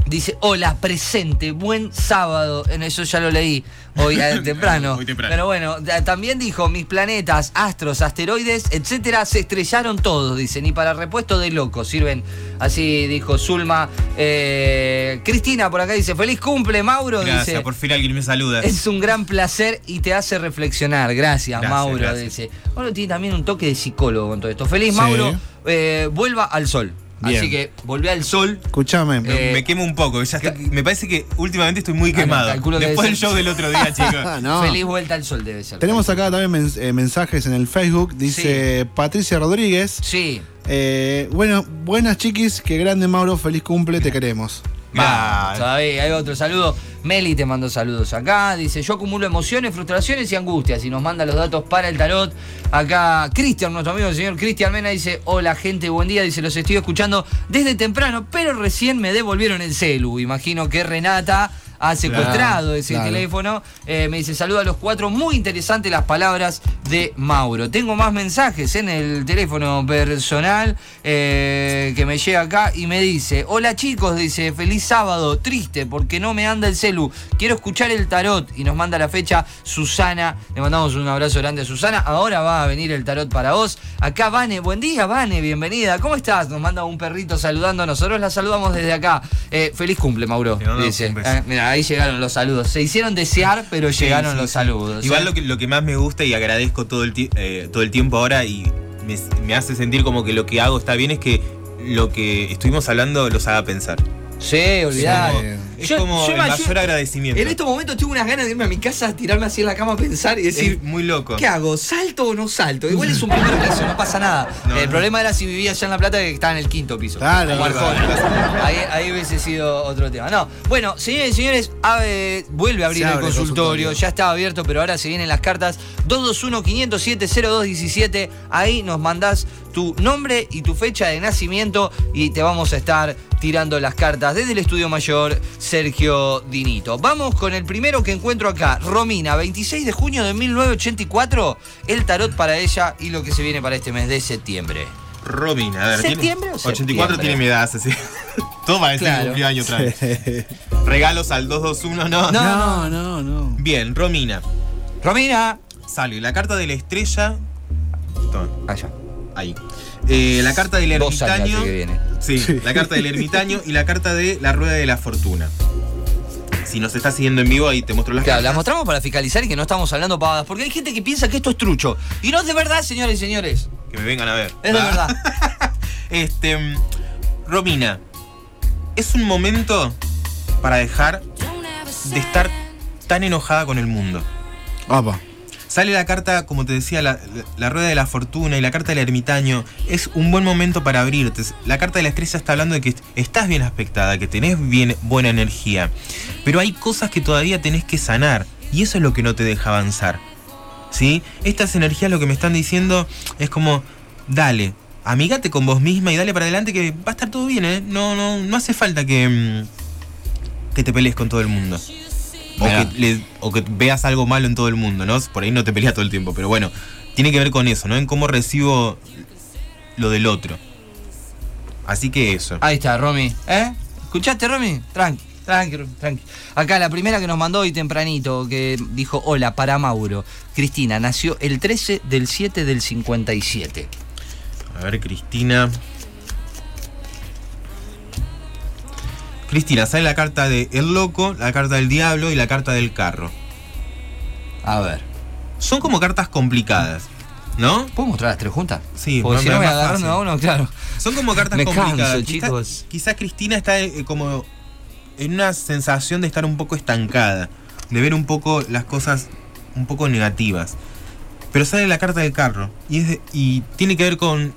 Dice, hola, presente, buen sábado. En eso ya lo leí hoy temprano. Muy temprano. Pero bueno, también dijo, mis planetas, astros, asteroides, etcétera, se estrellaron todos, dice, ni para repuesto de locos sirven. Así dijo Zulma. Eh, Cristina por acá dice, feliz cumple, Mauro. Gracias, dice, por fin alguien me saluda. es un gran placer y te hace reflexionar. Gracias, Gracias, Mauro. gracias. Dice. Mauro tiene también un toque de psicólogo con todo esto. Feliz, Sí. Mauro. Eh, vuelva al sol. Bien. Así que volví al sol. Escuchame. Eh, me quemo un poco. ya está- me parece que últimamente estoy muy Ah, no, quemado. Después del show del otro día, chicos. No. Feliz vuelta al sol debe ser. Tenemos acá también mens- eh, mensajes en el Facebook. Dice Patricia Rodríguez. Sí. eh, bueno, buenas chiquis, que grande Mauro, feliz cumple, te queremos. Todavía hay otro saludo. Meli te mandó saludos acá. Dice: Yo acumulo emociones, frustraciones y angustias. Y nos manda los datos para el tarot. Acá Cristian, nuestro amigo el señor Cristian Mena, dice: Hola gente, buen día. Dice: Los estoy escuchando desde temprano, pero recién me devolvieron el celu. Imagino que Renata ha secuestrado ese claro. teléfono. Eh, me dice: Saluda a los cuatro. Muy interesante las palabras de Mauro. Tengo más mensajes en el teléfono personal eh, que me llega acá y me dice: Hola chicos, dice: Feliz sábado. Triste porque no me anda el celu. Quiero escuchar el tarot. Y nos manda la fecha Susana. Le mandamos un abrazo grande a Susana. Ahora va a venir el tarot para vos. Acá Vane, buen día, Vane, bienvenida. ¿Cómo estás? Nos manda un perrito saludando. Nosotros la saludamos desde acá. Eh, feliz cumple, Mauro. Dice. Eh, mira, ahí llegaron los saludos. Se hicieron desear, pero Sí, llegaron sí, los sí. saludos. Igual ¿eh? lo que, lo que más me gusta y agradezco todo el, eh, todo el tiempo ahora y me, me hace sentir como que lo que hago está bien es que lo que estuvimos hablando los haga pensar. Sí, olvidar. Es Yo- como yo el mayor agradecimiento. En estos momentos tuve unas ganas de irme a mi casa, tirarme así en la cama a pensar y decir. es muy loco. ¿Qué hago? ¿Salto o no salto? Igual es un primer piso, no pasa nada. No, el no. problema era si vivía allá en La Plata que estaba en el quinto piso. Claro. Ahí, ahí hubiese sido otro tema. No, bueno, señores y señores, ave- vuelve a abrir el abre el consultorio. consultorio. Ya estaba abierto, pero ahora se vienen las cartas. 221-507-0217. Ahí nos mandás tu nombre y tu fecha de nacimiento y te vamos a estar tirando las cartas desde el estudio mayor Sergio Dinito. Vamos con el primero que encuentro acá. Romina, 26 de junio de 1984. El tarot para ella y lo que se viene para este mes de septiembre. Robin, a ver. tiene- ¿Septiembre o 84 septiembre? tiene mi edad, así. Todo para decir Claro. cumpleaños otra vez. Regalos al 221, no. No. No, no, no. Bien, Romina. Romina. Sale la carta de la estrella. Toma, Allá. Ahí. Eh, la carta del Dos años ermitaño. que viene. Sí, la carta del ermitaño y la carta de la rueda de la fortuna. Si nos estás siguiendo en vivo, ahí te muestro las Claro, cartas. las mostramos para fiscalizar y que no estamos hablando pavadas. Porque hay gente que piensa que esto es trucho. Y no es de verdad, señores y señores. Que me vengan a ver. Es de verdad. Este. mm, Romina, es un momento para dejar de estar tan enojada con el mundo. Opa. Sale la carta, como te decía, la, rueda de la fortuna y la carta del ermitaño. Es un buen momento para abrirte. La carta de la estrella está hablando de que estás bien aspectada, que tenés bien, buena energía. Pero hay cosas que todavía tenés que sanar. Y eso es lo que no te deja avanzar. ¿Sí? Estas energías lo que me están diciendo es como, dale, amigate con vos misma y dale para adelante que va a estar todo bien, ¿eh? No, no, no hace falta que, mm, que te pelees con todo el mundo. O Mirá. que, le- o que veas algo malo en todo el mundo, ¿no? Por ahí no te peleas todo el tiempo, pero bueno, tiene que ver con eso, ¿no? En cómo recibo lo del otro. Así que eso. Ahí está, Romy. ¿Eh? ¿Escuchaste, Romy? Tranqui, tranqui, tranqui. Acá la primera que nos mandó hoy tempranito, que dijo, hola, para Mauro. Cristina, nació el 13 del 7 del 57. A ver, Cristina. Cristina, sale la carta de El Loco, la carta del Diablo y la carta del Carro. A ver. Son como cartas complicadas, ¿no? ¿Puedo mostrar las tres juntas? Sí, Porque si no me agarrando a uno, claro. Son como cartas Me complicadas. canso, Quizá- chicos. Quizás Cristina está eh, como en una sensación de estar un poco estancada, de ver un poco las cosas un poco negativas. Pero sale la carta del carro y, es de- y tiene que ver con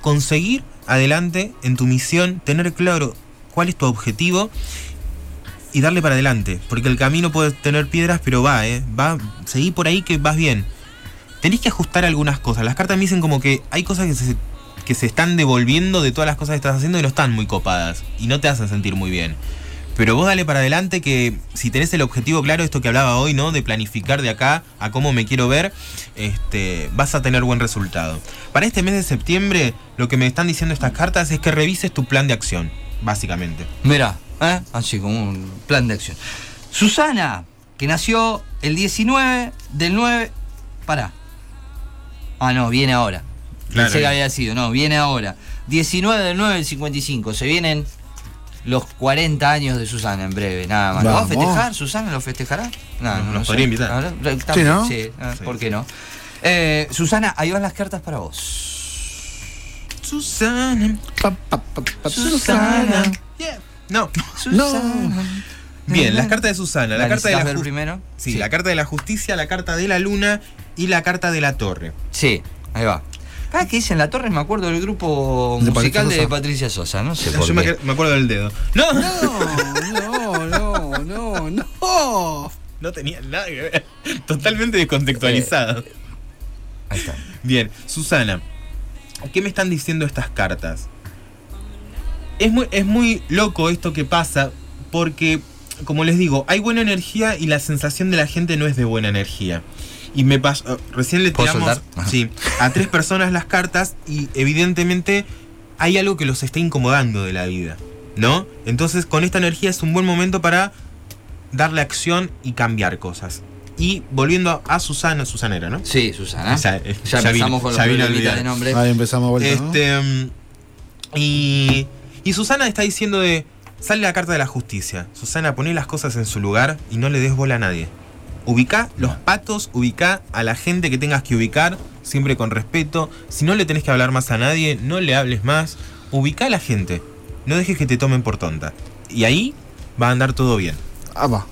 conseguir adelante en tu misión, tener claro cuál es tu objetivo y darle para adelante. Porque el camino puede tener piedras, pero va, ¿eh? Va, seguí por ahí que vas bien. Tenés que ajustar algunas cosas. Las cartas me dicen como que hay cosas que se, que se están devolviendo de todas las cosas que estás haciendo y no están muy copadas. Y no te hacen sentir muy bien. Pero vos dale para adelante que si tenés el objetivo claro, esto que hablaba hoy, ¿no? De planificar de acá a cómo me quiero ver, este, vas a tener buen resultado. Para este mes de septiembre, lo que me están diciendo estas cartas es que revises tu plan de acción, básicamente. Mira, ¿eh? así como un plan de acción. Susana, que nació el 19 del 9. Pará. Ah, no, viene ahora. Claro. Pensé que había sido, no, viene ahora. 19 del 9 del 55. Se vienen los 40 años de Susana en breve, nada más. ¿Lo va a festejar? ¿Susana lo festejará? No, Nos- no, nos sé. podría invitar. Ahora, está- Sí, ¿no? Sí, ah, Sí. ¿por qué no? Eh, Susana, ahí van las cartas para vos. Susana. Pa, pa, pa, pa, Susana. Yeah. No. Susana. Bien, las cartas de Susana. La ¿La carta de la primero? Sí, la carta de la justicia, la carta de la luna y la carta de la torre. Sí, ahí va. Cada que dicen la torre me acuerdo del grupo De musical Patricia de Sosa. Patricia Sosa, no sé por Yo me, qué. acu- me acuerdo del dedo. No, No, no, no, no, no. no tenía nada que ver. Totalmente descontextualizado. Ahí está. Bien, Susana, ¿qué me están diciendo estas cartas? Es muy, es muy loco esto que pasa porque, como les digo, hay buena energía y la sensación de la gente no es de buena energía. Y me pasó, recién le ¿Puedo tiramos sí, a tres personas las cartas y evidentemente hay algo que los está incomodando de la vida, ¿no? Entonces con esta energía es un buen momento para darle acción y cambiar cosas. Y volviendo a Susana, Susana era, ¿no? Sí, Susana. Ya, eh, Ya, ya empezamos con los ya vine a problemitas olvidar. de nombre. Ahí empezamos a vuelta, ¿no? Este, mm, y, y Susana está diciendo de. Sale la carta de la justicia. Susana, poné las cosas en su lugar y no le des bola a nadie. Ubicá los patos, ubicá a la gente que tengas que ubicar, siempre con respeto. Si no le tenés que hablar más a nadie, no le hables más. Ubicá a la gente. No dejes que te tomen por tonta. Y ahí va a andar todo bien. Ah, va.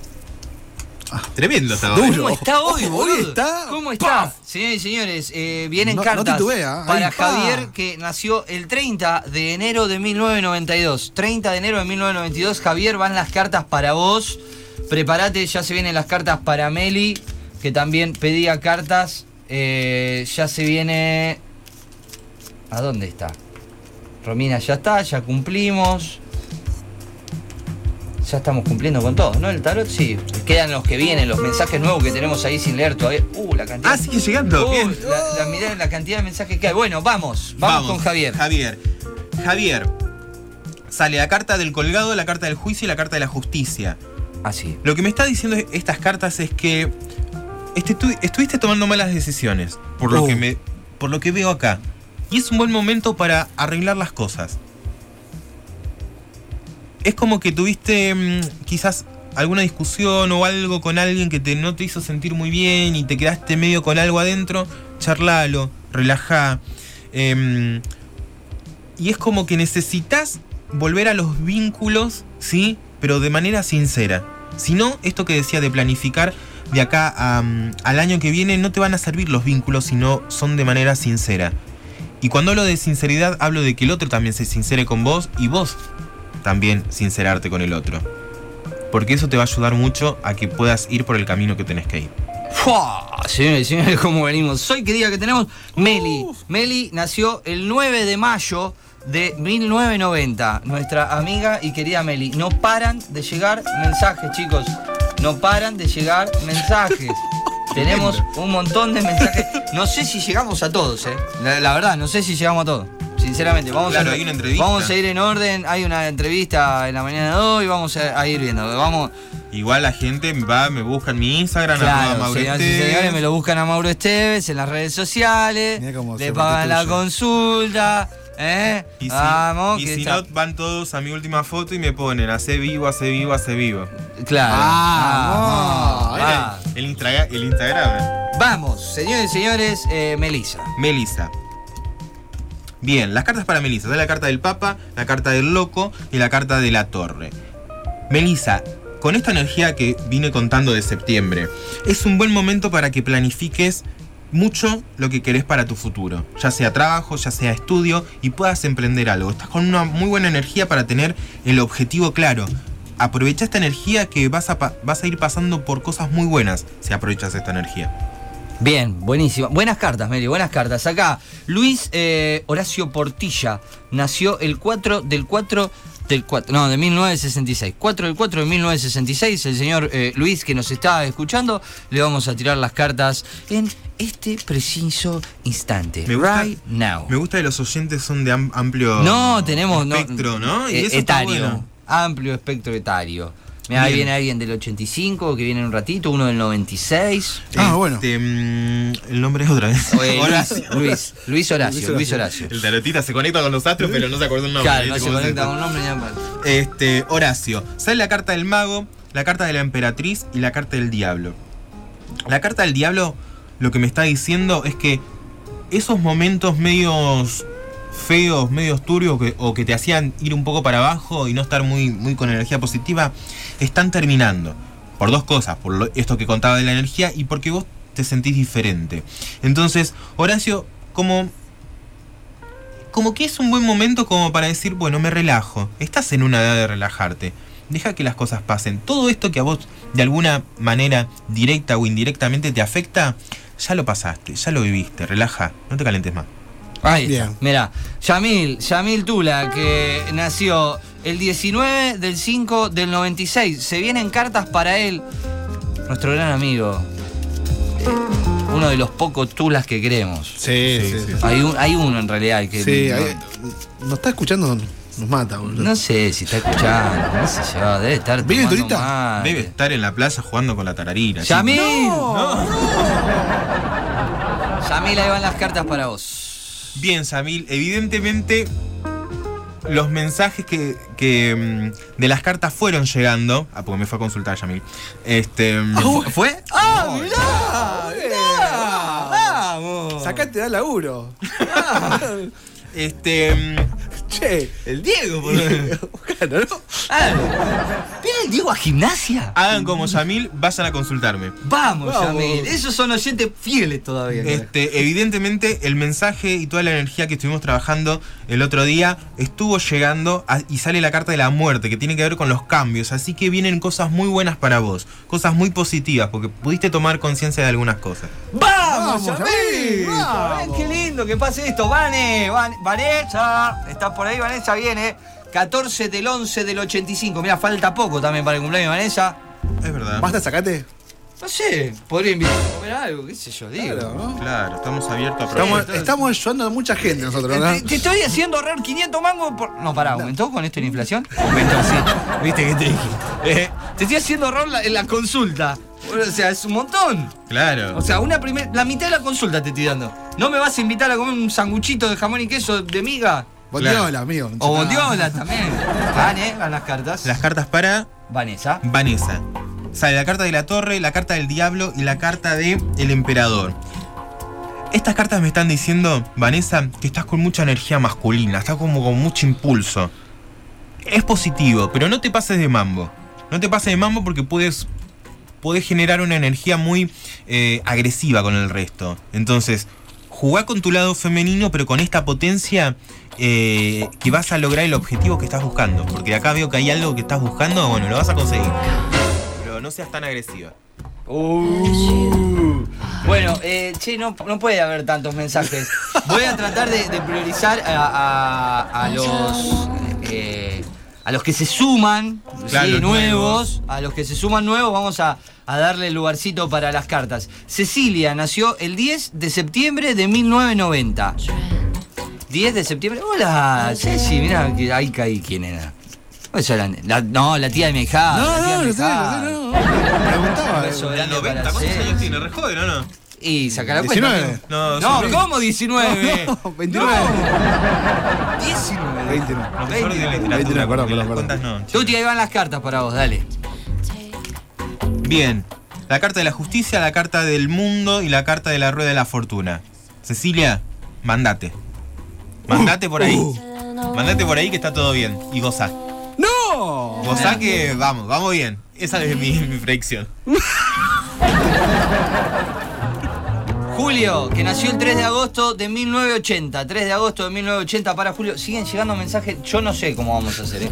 Tremendo estaba. Duro. ¿Cómo está hoy, Hoy boludo? está- ¿Cómo está? ¡Paf! Señores y señores, eh, vienen No- no cartas titubea, para pa. Javier que nació el 30 de enero de 1992. 30 de enero de 1992, Javier, van las cartas para vos. Prepárate, ya se vienen las cartas para Meli, que también pedía cartas. Eh, ya se viene... ¿A dónde está? Romina ya está, ya cumplimos. Ya estamos cumpliendo con todo, ¿no? El tarot, sí. Quedan los que vienen, los mensajes nuevos que tenemos ahí sin leer todavía. Uh, la cantidad. Ah, sigue llegando. Uh, bien. La, la, mirá la cantidad de mensajes que hay. Bueno, vamos, vamos, con Javier. Javier. Javier. Sale la carta del colgado, la carta del juicio y la carta de la justicia. Así. Lo que me está diciendo estas cartas es que este, tu- estuviste tomando malas decisiones, por lo, Oh. que me, por lo que veo acá. Y es un buen momento para arreglar las cosas. Es como que tuviste mm, quizás alguna discusión o algo con alguien que te, no te hizo sentir muy bien y te quedaste medio con algo adentro, charlalo, relajá. Em, y es como que necesitas volver a los vínculos, ¿sí? Pero de manera sincera. Si no, esto que decía de planificar de acá mm, al año que viene no te van a servir los vínculos si no son de manera sincera. Y cuando hablo de sinceridad, hablo de que el otro también se sincere con vos y vos también sincerarte con el otro. Porque eso te va a ayudar mucho a que puedas ir por el camino que tenés que ir. ¡Fua! Señores y señores, ¿cómo venimos? Hoy, ¿qué día que tenemos? Meli. Meli nació el 9 de mayo de 1990. Nuestra amiga y querida Meli. No paran de llegar mensajes, chicos. No paran de llegar mensajes. Tenemos un montón de mensajes. No sé si llegamos a todos, ¿eh? La, la verdad, no sé si llegamos a todos. Sinceramente, vamos Claro, a, hay una entrevista. Vamos a ir en orden. Hay una entrevista en la mañana de hoy. Vamos a, a ir viendo. Vamos, Igual la gente va, me busca en mi Instagram, Claro, Mauro Esteves. señores, me lo buscan a Mauro Esteves en las redes sociales, le pagan la consulta, ¿eh? Y si, Vamos, y que si está- no, van todos a mi última foto y me ponen, hace vivo, hace vivo, hace vivo. Claro. Ah, Ah, ah. el, Instagram. Vamos, señores y señores, eh, Melissa. Melissa. Bien, las cartas para Melissa. La carta del Papa, la carta del Loco y la carta de la Torre. Melissa, con esta energía que vine contando de septiembre, es un buen momento para que planifiques mucho lo que querés para tu futuro. Ya sea trabajo, ya sea estudio y puedas emprender algo. Estás con una muy buena energía para tener el objetivo claro. Aprovecha esta energía que vas a ir pasando por cosas muy buenas si aprovechas esta energía. Bien, buenísimo. Buenas cartas, Meli, buenas cartas. Acá, Luis eh, Horacio Portilla nació el 4 del 4 del 4, no, de 1966. 4 del 4 de 1966. El señor eh, Luis que nos está escuchando, le vamos a tirar las cartas en este preciso instante. Me gusta- right now. Me gusta que los oyentes son de am- amplio No, tenemos espectro, ¿no? eh, eso está etario. bueno. Amplio espectro etario. Mira, ahí viene alguien del 85 que viene en un ratito, uno del 96. Ah, bueno. Este, mm, el nombre es otra vez. Horacio. Luis, Luis Horacio, Luis Luis Horacio. El tarotita se conecta con los astros, pero no se acuerda el nombre. Claro, no ¿viste se conecta con un nombre ni a palo. Este, Horacio. Sale la carta del mago, la carta de la emperatriz y la carta del diablo. La carta del diablo lo que me está diciendo es que esos momentos medios feos, medios turbios o que te hacían ir un poco para abajo y no estar muy, muy con energía positiva, están terminando. Por dos cosas, por esto que contaba de la energía y porque vos te sentís diferente. Entonces, Horacio, como como que es un buen momento como para decir, bueno, me relajo. Estás en una edad de relajarte. Deja que las cosas pasen. Todo esto que a vos de alguna manera directa o indirectamente te afecta, ya lo pasaste, ya lo viviste. Relaja, no te calentes más. Ahí está. Mira, Yamil, Yamil Tula, que nació el 19 del 5 del 96. Se vienen cartas para él, nuestro gran amigo. Uno de los pocos Tulas que queremos. Sí, sí, sí. Hay, un- hay uno en realidad que. Sí, no, ahí- nos está escuchando, nos mata, boludo. no sé si está escuchando, no sé yo, debe estar. Mate. Debe estar en la playa jugando con la tararina. Yamil, No. Yamil, ahí van las cartas para vos. Bien, Samil, evidentemente los mensajes que, que, mm, de las cartas fueron llegando. Ah, porque me fue a consultar Yamil. Este. mm, ¿Fu- ¿Fue? ¡Ah, mirá! mirá, ¡Vamos! Sacate da laburo. Este. Che, El Diego, por claro, ¿no? Ah, ¿Viene el Diego a gimnasia? Hagan como Yamil, vayan a consultarme. Vamos, Vamos. Yamil. Esos son oyentes fieles todavía. Este, evidentemente, el mensaje y toda la energía que estuvimos trabajando el otro día estuvo llegando a- y sale la carta de la muerte, que tiene que ver con los cambios. Así que vienen cosas muy buenas para vos, cosas muy positivas, porque pudiste tomar conciencia de algunas cosas. ¡Vamos. Ven, ¡Qué lindo que pase esto! Vane, Van- Vanessa, está por ahí, Vanessa viene. 14 del 11 del 85. Mira, falta poco también para el cumpleaños de Vanessa. Es verdad. Basta, sacate. No sé, podría invitar a comer algo, qué sé yo, digo. Claro, ¿no? Claro, estamos abiertos a Estamos, proyectos. estamos ayudando a mucha gente nosotros, ¿no? Te, te estoy haciendo ahorrar 500 mangos por... No, pará, ¿aumentó con esto la inflación? Aumentó, sí. ¿Viste que te dije? Eh, te estoy haciendo ahorrar la, en la consulta. O sea, es un montón. Claro. O sea, una primer, la mitad de la consulta te estoy dando. ¿No me vas a invitar a comer un sanguchito de jamón y queso de miga? Bondiola, amigo. O bondiola también. Van, eh, van las cartas. Las cartas para Vanessa. Vanessa. Sale la carta de la torre, la carta del diablo y la carta de el emperador. Estas cartas me están diciendo, Vanessa, que estás con mucha energía masculina, estás como con mucho impulso. Es positivo, pero no te pases de mambo. No te pases de mambo porque puedes, puedes generar una energía muy eh, agresiva con el resto. Entonces, jugá con tu lado femenino, pero con esta potencia eh, que vas a lograr el objetivo que estás buscando. Porque acá veo que hay algo que estás buscando, bueno, lo vas a conseguir. Pero no seas tan agresiva. Uh. Bueno, eh, che, no, no puede haber tantos mensajes. Voy a tratar de, de priorizar a, a- a los eh, a los que se suman, Claro, sí, los nuevos, a los que se suman nuevos, vamos a, a darle el lugarcito para las cartas. Cecilia nació el 10 de septiembre de 1990. 10 de septiembre. Hola, Ceci, mira que ahí caí quién era. La- no, la tía de mi hija. No, la tía no, de mi no sé, hija. no sé, no. Preguntaba. Beso eh. grande para ¿Cuántos Ceci. años tiene? ¿Re joven o no? Y saca la cuenta. 19. amigo. No, No, sí, ¿cómo 19? No, 29. No. 19. 29. Profesor de 20. literatura, 29, perdón, perdón, no. Tuti, ahí van las cartas para vos, dale. Bien. La carta de la justicia, la carta del mundo y la carta de la rueda de la fortuna. Cecilia, mandate. Mandate por ahí. Mandate por ahí que está todo bien. Y goza. ¡No! Goza que vamos, vamos bien. Esa es mi, mi predicción. Julio, que nació el 3 de agosto de 1980. 3 de agosto de 1980 para Julio. Siguen llegando mensajes. Yo no sé cómo vamos a hacer, ¿eh?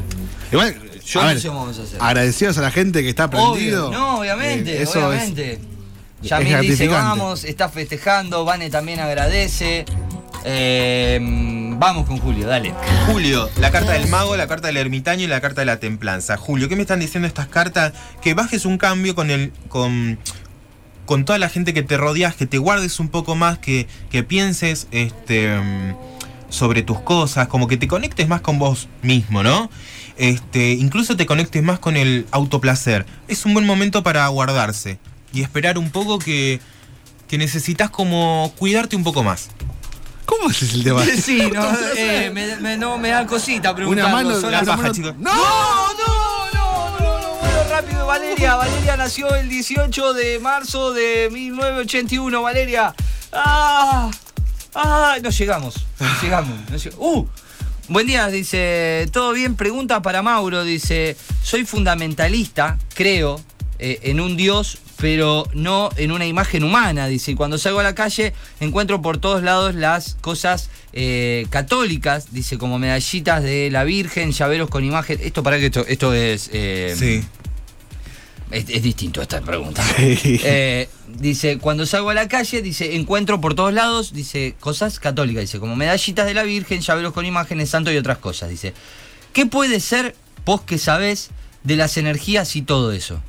Igual, Yo no ver, sé cómo vamos a hacer. agradecidos a la gente que está prendido. Obvio. No, obviamente, Eh, eso obviamente. es Yamil dice vamos, está festejando, Vane también agradece. Eh, vamos con Julio, dale. Julio, la carta del mago, la carta del ermitaño y la carta de la templanza. Julio, ¿qué me están diciendo estas cartas? Que bajes un cambio con el. con. Con toda la gente que te rodeas, que te guardes un poco más, que, que pienses este, sobre tus cosas, como que te conectes más con vos mismo, ¿no? Este, incluso te conectes más con el autoplacer. Es un buen momento para guardarse y esperar un poco que, que necesitas como cuidarte un poco más. ¿Cómo es el tema? Sí, no, eh, me, me- no, me da cosita preguntando. Una mano. ¡No! ¡No! Rápido, Valeria. Valeria nació el 18 de marzo de 1981. Valeria. ¡Ah! Ah, no llegamos. Llegamos. uh, buen día, dice. ¿Todo bien? Pregunta para Mauro. Dice: Soy fundamentalista, creo, eh, en un Dios, pero no en una imagen humana. Dice: Cuando salgo a la calle, encuentro por todos lados las cosas eh, católicas. Dice: como medallitas de la Virgen, llaveros con imagen. Esto para que esto, esto es. eh, Sí. Es, es distinto esta pregunta. Sí. Eh, dice, cuando salgo a la calle, dice, encuentro por todos lados, dice, cosas católicas, dice, como medallitas de la Virgen, llaveros con imágenes, santo y otras cosas. Dice, ¿qué puede ser, vos que sabés, de las energías y todo eso?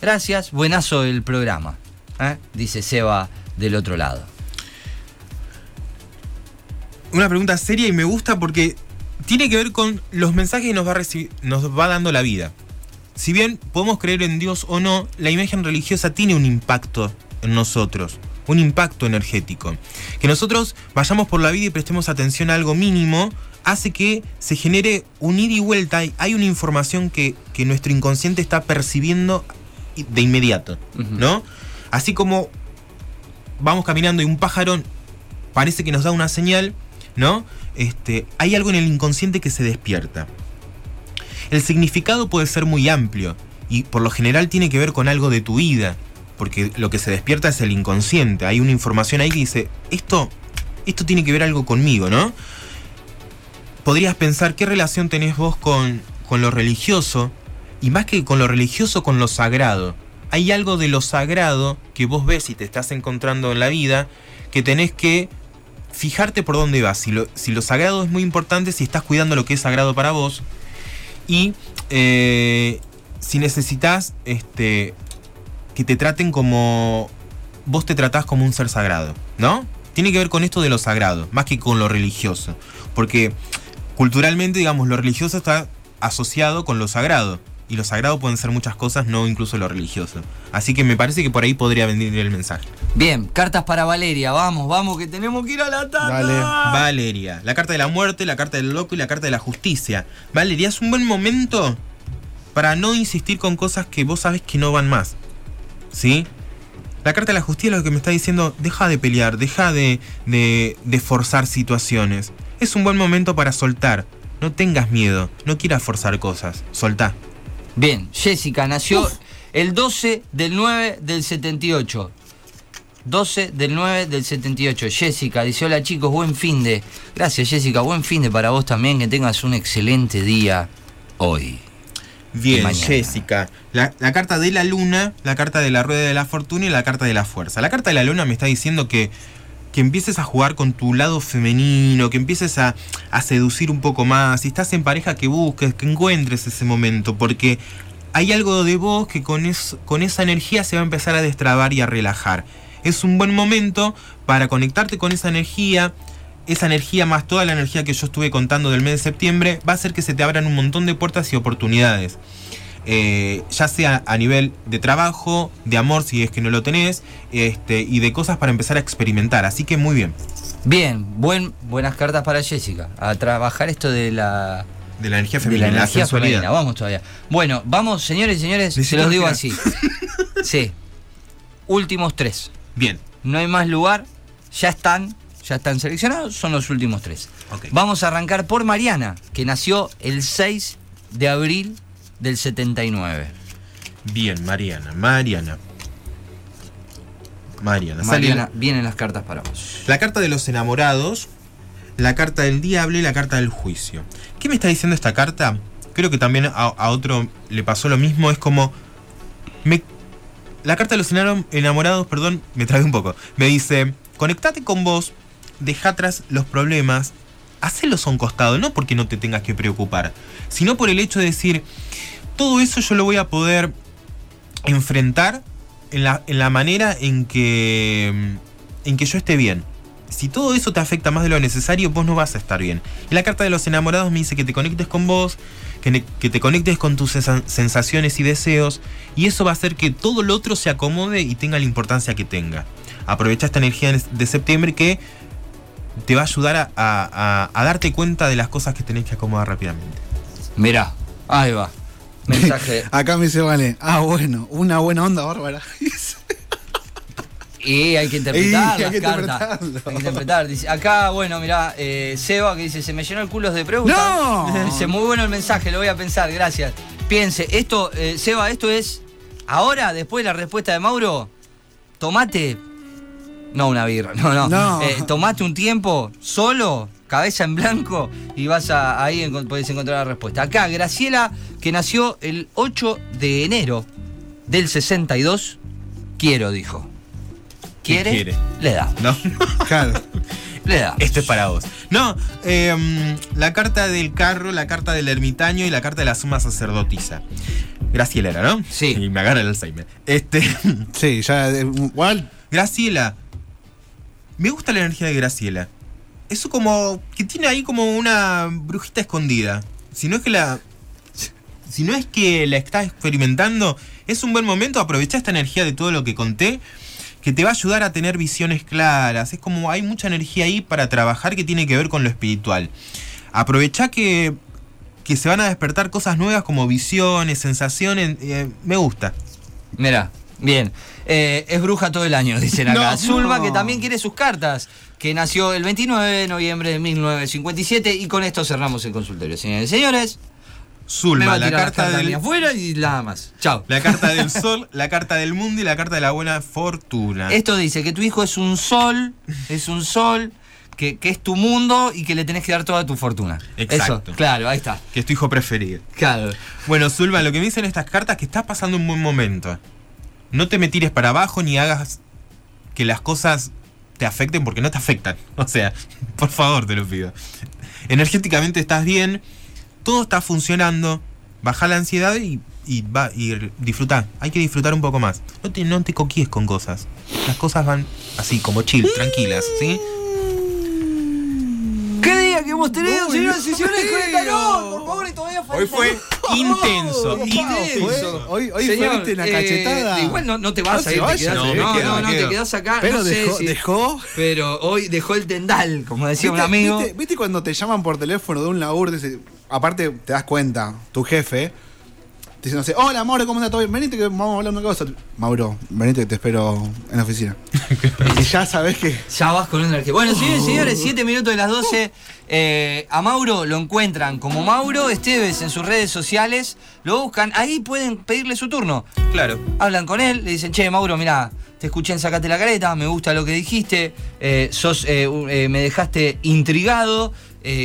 Gracias, buenazo el programa. ¿eh? Dice Seba del otro lado. Una pregunta seria y me gusta porque tiene que ver con los mensajes que nos va, nos va dando la vida. Si bien podemos creer en Dios o no, la imagen religiosa tiene un impacto en nosotros, un impacto energético. Que nosotros vayamos por la vida y prestemos atención a algo mínimo hace que se genere un ida y vuelta. y Hay una información que, que nuestro inconsciente está percibiendo de inmediato. ¿no? Así como vamos caminando y un pájaro parece que nos da una señal, ¿no? Este, hay algo en el inconsciente que se despierta. El significado puede ser muy amplio y por lo general tiene que ver con algo de tu vida, porque lo que se despierta es el inconsciente. Hay una información ahí que dice, esto, esto tiene que ver algo conmigo, ¿no? Podrías pensar qué relación tenés vos con, con lo religioso y más que con lo religioso, con lo sagrado. Hay algo de lo sagrado que vos ves y te estás encontrando en la vida que tenés que fijarte por dónde vas. Si lo, si lo sagrado es muy importante, si estás cuidando lo que es sagrado para vos. Y eh, si necesitas este, que te traten como vos te tratás como un ser sagrado, ¿no? Tiene que ver con esto de lo sagrado, más que con lo religioso. Porque culturalmente, digamos, lo religioso está asociado con lo sagrado. Y lo sagrado pueden ser muchas cosas, no incluso lo religioso. Así que me parece que por ahí podría venir el mensaje. Bien, cartas para Valeria, vamos, vamos, que tenemos que ir a la tanda. Dale. Valeria, la carta de la muerte, la carta del loco y la carta de la justicia. Valeria, es un buen momento para no insistir con cosas que vos sabes que no van más. ¿Sí? La carta de la justicia lo que me está diciendo, deja de pelear, deja de, de, de forzar situaciones. Es un buen momento para soltar. No tengas miedo, no quieras forzar cosas. Soltá. Bien, Jessica nació el 12 del 9 del 78. 12 del 9 del 78. Jessica dice, hola chicos, buen fin de. Gracias Jessica, buen fin de para vos también, que tengas un excelente día hoy. Bien. Jessica. La, la carta de la luna, la carta de la rueda de la fortuna y la carta de la fuerza. La carta de la luna me está diciendo que, que empieces a jugar con tu lado femenino, que empieces a, a seducir un poco más. Si estás en pareja, que busques, que encuentres ese momento, porque hay algo de vos que con, es- con esa energía se va a empezar a destrabar y a relajar. Es un buen momento para conectarte con esa energía. Esa energía más toda la energía que yo estuve contando del mes de septiembre va a hacer que se te abran un montón de puertas y oportunidades. Eh, ya sea a nivel de trabajo, de amor si es que no lo tenés, este, y de cosas para empezar a experimentar. Así que muy bien. Bien, buen, buenas cartas para Jessica. A trabajar esto de la, De la energía femenina, la la energía sensualidad. femenina. Vamos todavía. Bueno, vamos, señores y señores, se los digo así. Sí. Últimos tres. Bien. No hay más lugar. Ya están, ya están seleccionados, son los últimos tres. Vamos a arrancar por Mariana, que nació el 6 de abril del 79. Bien, Mariana, Mariana. Mariana. sale Mariana, vienen las cartas para vos. La carta de los enamorados, la carta del diablo y la carta del juicio. ¿Qué me está diciendo esta carta? Creo que también a, a otro le pasó lo mismo. Es como. me- la carta de los enamorados, perdón, me trae un poco. Me dice: conectate con vos, deja atrás los problemas, hacelos a un costado, no porque no te tengas que preocupar, sino por el hecho de decir: todo eso yo lo voy a poder enfrentar en la, en la manera en que, en que yo esté bien. Si todo eso te afecta más de lo necesario, vos no vas a estar bien. Y la carta de los enamorados me dice que te conectes con vos, que, que te conectes con tus sensa- sensaciones y deseos, y eso va a hacer que todo lo otro se acomode y tenga la importancia que tenga. Aprovecha esta energía de septiembre que te va a ayudar a, a- a- a darte cuenta de las cosas que tenés que acomodar rápidamente. Mirá, ahí va. Mensaje. Acá me dice, vale, ah, bueno, una buena onda bárbara. Y hay que interpretar Y las hay que cartas. Hay que interpretar. Dice, acá, bueno, mirá, eh, Seba que dice, se me llenó el culo de preguntas. ¡No! Dice, muy bueno el mensaje, lo voy a pensar, gracias. Piense, esto, eh, Seba, esto es ahora, después de la respuesta de Mauro, tomate. No una birra, no, no. No. Eh, tomate un tiempo solo, cabeza en blanco, y vas a ahí encon- podés encontrar la respuesta. Acá, Graciela, que nació el 8 de enero del 62, quiero, dijo. ¿Qué ¿Quiere? quiere? Le da. No, Claro. Le da. esto es para vos. No, eh, la carta del carro, la carta del ermitaño y la carta de la suma sacerdotisa. Graciela era, ¿no? Sí. Y me agarra el Alzheimer. Este, Sí, ya. eh, Igual. Graciela. Me gusta la energía de Graciela. Eso como que tiene ahí como una brujita escondida. Si no es que la si no es que la estás experimentando, es un buen momento aprovechar esta energía de todo lo que conté que te va a ayudar a tener visiones claras. Es como hay mucha energía ahí para trabajar que tiene que ver con lo espiritual. Aprovecha que que se van a despertar cosas nuevas como visiones, sensaciones, eh, me gusta. Mira, bien. Eh, es bruja todo el año, dicen acá. No, Zulma, no. que también quiere sus cartas, que nació el 29 de noviembre de 1957. Y con esto cerramos el consultorio. Señores y señores, Zulma, la carta del afuera y nada más. Chao. La carta del sol, la carta del mundo y la carta de la buena fortuna. Esto dice que tu hijo es un sol, es un sol, que, que es tu mundo y que le tenés que dar toda tu fortuna. Exacto. Eso, claro, ahí está. Que es tu hijo preferido. Claro. Bueno, Zulma, lo que me dicen estas cartas es que estás pasando un buen momento. No te me tires para abajo ni hagas que las cosas te afecten porque no te afectan. O sea, por favor, te lo pido. Energéticamente estás bien, todo está funcionando. Baja la ansiedad y, y va y disfrutar. Hay que disfrutar un poco más. No te, no te coquíes con cosas. Las cosas van así, como chill, tranquilas, ¿sí? ¿Qué día que hemos tenido, señoras y señores, con el tarot? Por favor, y todavía falta. Hoy fue intenso, intenso. Hoy, hoy Señor, fue viste una eh, cachetada. igual no, no te vas No a ir, te quedás, no, no, no, te quedás acá. Pero no sé dejó, si- dejó. Pero hoy dejó el tendal, como decía un ¿Viste, amigo. ¿viste, viste cuando te llaman por teléfono de un laburo? Dice- aparte, te das cuenta, tu jefe, te dice, no sé, hola Mauro, ¿cómo estás? ¿Todo bien? Venite que vamos a hablar de una cosa. Mauro, venite que te espero en la oficina. y ya sabes que. Ya vas con energía. Bueno, señores y señores, 7 minutos de las 12. Eh, a Mauro lo encuentran como Mauro Esteves en sus redes sociales. Lo buscan, ahí pueden pedirle su turno. Claro. Hablan con él, le dicen, che, Mauro, mira, te escuché en Sacate la Careta, me gusta lo que dijiste, eh, sos, eh, me dejaste intrigado,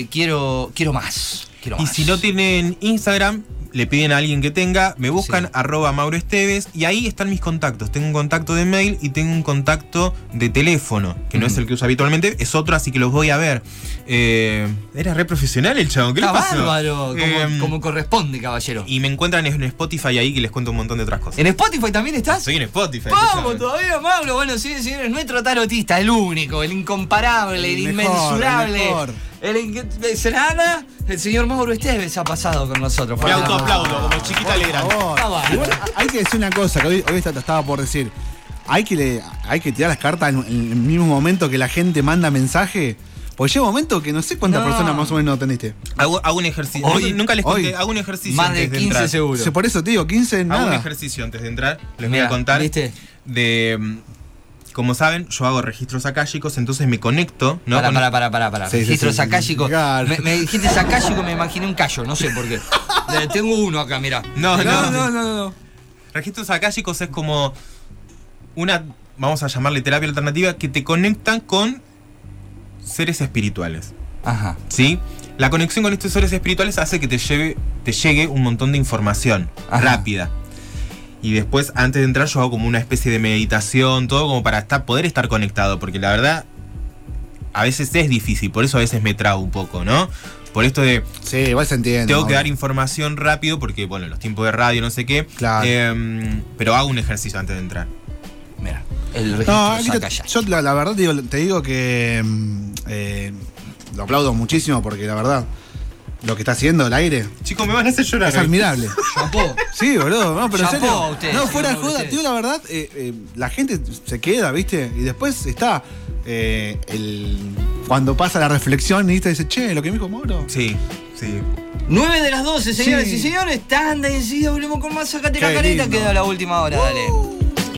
quiero, quiero más. Quiero Y más. si no tienen Instagram, le piden a alguien que tenga, me buscan Sí. arroba Mauro Esteves y ahí están mis contactos. Tengo un contacto de mail y tengo un contacto de teléfono, que no es el que uso habitualmente, es otro, así que los voy a ver. Eh, era re profesional el chavo, ¿qué le Está pasó? bárbaro, como, Eh, como corresponde, caballero. Y me encuentran en Spotify ahí que les cuento un montón de otras cosas. ¿En Spotify también estás? Soy en Spotify. Vamos escuchame. todavía, Mauro. Bueno, sí, señores, nuestro tarotista, el único, el incomparable, el, El mejor, inmensurable. el mejor. El el señor Mauro Esteves ha pasado con nosotros. Me autoaplaudo, como chiquita. Igual, hay que decir una cosa, que hoy, hoy te estaba por decir. Hay que, le- hay que tirar las cartas en, en el mismo momento que la gente manda mensaje. Porque llega un momento que no sé cuántas No. personas más o menos atendiste. Hago, hago un ejercicio. Hoy- nunca les conté, hoy. hago un ejercicio Más de antes 15 entrar. seguro. Por eso te digo, 15 Hago un nada. ejercicio antes de entrar. Les voy Mirá, a contar. ¿viste? De. mm, Como saben, yo hago registros akáshicos, entonces me conecto. ¿no? Para, para, para, para, para. Sí, sí. Claro. Me, me dijiste sacálico, me imaginé un callo, no sé por qué. Eh, Tengo uno acá, mira. No, no, no, no, no, no. Registros akáshicos es como una, vamos a llamarle terapia alternativa, que te conectan con seres espirituales. Ajá. ¿Sí? La conexión con estos seres espirituales hace que te, lleve, te llegue un montón de información Ajá. rápida. Y después, antes de entrar, yo hago como una especie de meditación, todo como para estar, poder estar conectado, porque la verdad, a veces es difícil, por eso a veces me trago un poco, ¿no? Por esto de, Sí, igual se entiende. tengo que dar información rápido, porque, bueno, los tiempos de radio, no sé qué. Claro. Em, pero hago un ejercicio antes de entrar. Mira, el registro No, aquí te- yo la, la verdad te digo, te digo que mm, eh, lo aplaudo muchísimo porque la verdad, lo que está haciendo el aire Chicos, me van a hacer llorar. es admirable. Chapó. Sí, boludo, no, pero en serio. usted, no, fuera de joda, usted. digo la verdad, eh, eh, la gente se queda, ¿viste? Y después está eh, el. Cuando pasa la reflexión y ¿viste? dice, che, lo que me dijo Mauro. Sí, sí. 9 de las 12, señoras Sí. y señores. Tanda y enseguida volvemos con más. Sacate la careta. Queda la última hora, dale.